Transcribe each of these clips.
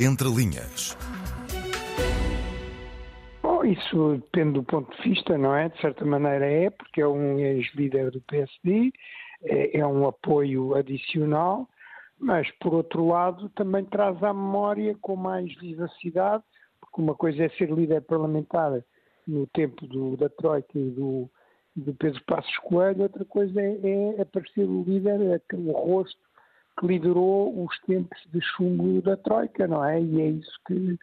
Entre linhas. Bom, isso depende do ponto de vista, não é? De certa maneira é, porque é um ex-líder do PSD, é, é um apoio adicional, mas por outro lado também traz à memória com mais vivacidade, porque uma coisa é ser líder parlamentar no tempo do, da Troika e do, do Pedro Passos Coelho, outra coisa é, é aparecer o líder, é o rosto que liderou os tempos de chumbo da Troika, não é? E é isso que,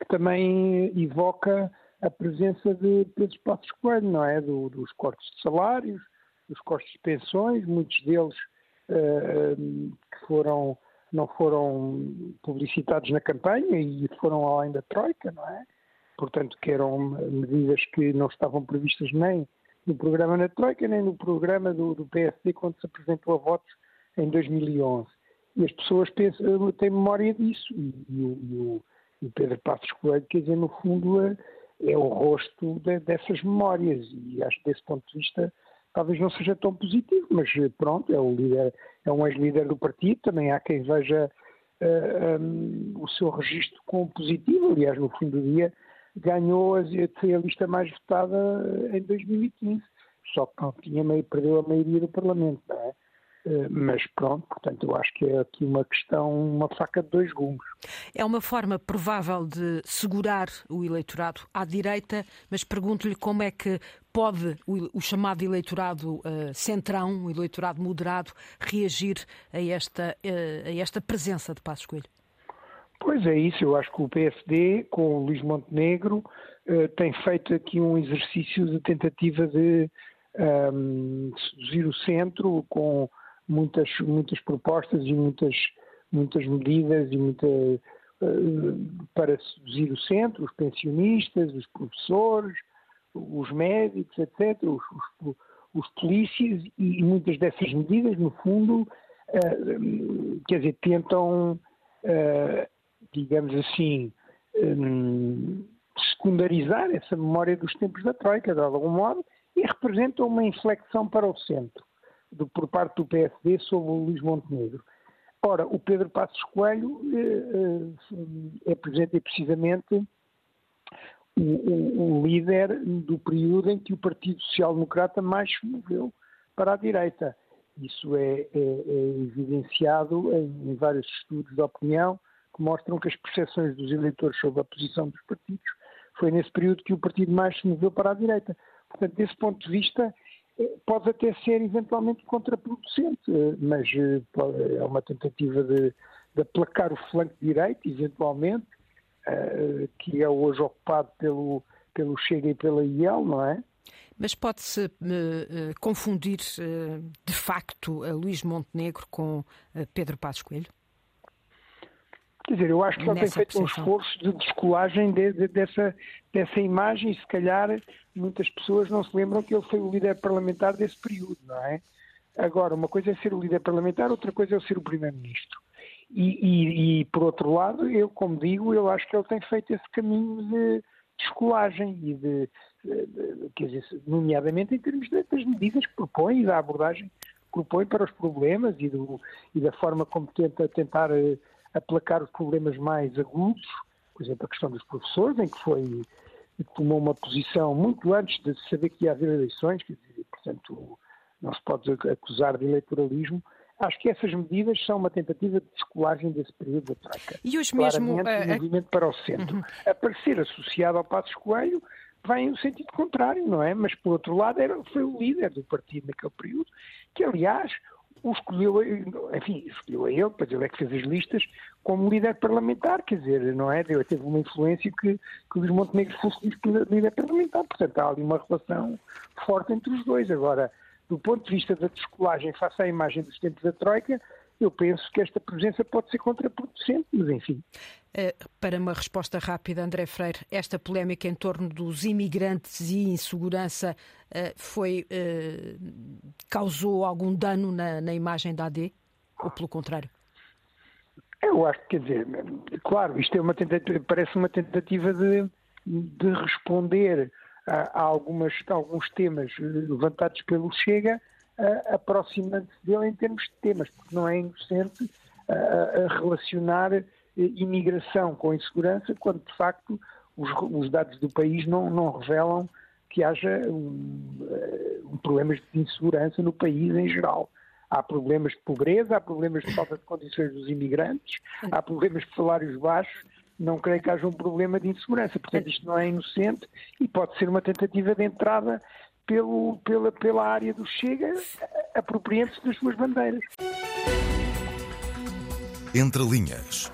que também evoca a presença de Pedro Passos Coelho, não é? Do, dos cortes de salários, dos cortes de pensões, muitos deles uh, que foram não foram publicitados na campanha e foram além da Troika, não é? Portanto, que eram medidas que não estavam previstas nem no programa da Troika, nem no programa do, do PSD quando se apresentou a votos em 2011. E as pessoas pensam, têm memória disso. E, e, o, e o, Pedro Passos Coelho, quer dizer, no fundo, é, é o rosto de, dessas memórias. E acho que desse ponto de vista talvez não seja tão positivo, mas pronto, é, o líder, é um ex-líder do partido, também há quem veja uh, eh, um, o seu registro como positivo. Aliás, no fim do dia, ganhou a, a lista mais votada em 2015, só que não tinha meio, perdeu a maioria do Parlamento, não é? Eh, mas pronto, portanto, eu acho que é aqui uma questão, uma faca de dois gumes. É uma forma provável de segurar o eleitorado à direita, mas pergunto-lhe como é que pode o, chamado eleitorado uh, centrão, o eleitorado moderado, reagir a esta, uh, a esta presença de Passos Coelho? Pois é isso, eu acho que o PSD, com o Luís Montenegro, uh, tem feito aqui um exercício de tentativa de um, ehm, seduzir o centro com muitas, muitas propostas e muitas, muitas medidas e muita, uh, para seduzir o centro, os pensionistas, os professores, os médicos, etc., os, os, os polícias, e muitas dessas medidas, no fundo, uh, quer dizer, tentam, uh, digamos assim, secundarizar essa memória dos tempos da Troika, de algum modo, e representam uma inflexão para o centro do, por parte do PSD sobre o Luís Montenegro. Ora, o Pedro Passos Coelho eh, eh, é precisamente o, o, o, líder do período em que o Partido Social Democrata mais se moveu para a direita. Isso é, é, é evidenciado em, em, vários estudos de opinião que mostram que as percepções dos eleitores sobre a posição dos partidos foi nesse período que o partido mais se moveu para a direita. Portanto, desse ponto de vista, pode até ser eventualmente contraproducente, mas eh, é uma tentativa de, de aplacar o flanco direito, eventualmente, eh, que é hoje ocupado pelo, pelo Chega e pela IEL, não é? Mas pode-se uh, confundir, uh, de facto, a Luís Montenegro com uh, Pedro Passos Coelho? Quer dizer, eu acho que ele tem feito um esforço de descolagem de, de, dessa, dessa imagem e se calhar muitas pessoas não se lembram que ele foi o líder parlamentar desse período, não é? Agora, uma coisa é ser o líder parlamentar, outra coisa é ser o primeiro-ministro. E, e, e, por outro lado, eu, como digo, eu acho que ele tem feito esse caminho de descolagem e de, de, de quer dizer, nomeadamente em termos das medidas que propõe e da abordagem que propõe para os problemas e, do, e da forma como tenta tentar eh, aplacar os problemas mais agudos, por exemplo, a questão dos professores, em que foi tomou uma posição muito antes de saber que ia haver eleições, que, portanto, não se pode acusar de eleitoralismo. Acho que essas medidas são uma tentativa de descolagem desse período da troika. E hoje mesmo... Uh, um movimento para o centro. Uhum. Aparecer associado ao Passos Coelho vai no sentido contrário, não é? Mas, por outro lado, era, foi o líder do partido naquele período, que, aliás, o escolheu, enfim, escolheu a ele, pois ele é que fez as listas, como líder parlamentar, quer dizer, não é? Deu, teve uma influência que, que Luís Montenegro fosse líder parlamentar, portanto há ali uma relação forte entre os dois. Agora, do ponto de vista da descolagem face à imagem dos tempos da Troika, eu penso que esta presença pode ser contraproducente, mas enfim. Eh, para uma resposta rápida, André Freire, esta polémica em torno dos imigrantes e insegurança eh, foi, eh, causou algum dano na, na imagem da AD? Ou pelo contrário? Eu acho que, quer dizer, claro, isto é uma tentativa, parece uma tentativa de, de responder a, a, algumas, a alguns temas levantados pelo Chega, aproximando-se dele em termos de temas, porque não é inocente a relacionar imigração com insegurança, quando de facto os, os dados do país não, não revelam que haja um, um, problemas de insegurança no país em geral. Há problemas de pobreza, há problemas de falta de condições dos imigrantes, há problemas de salários baixos. Não creio que haja um problema de insegurança. Portanto, isto não é inocente e pode ser uma tentativa de entrada pelo, pela, pela área do Chega, apropriando-se das suas bandeiras. Entre linhas.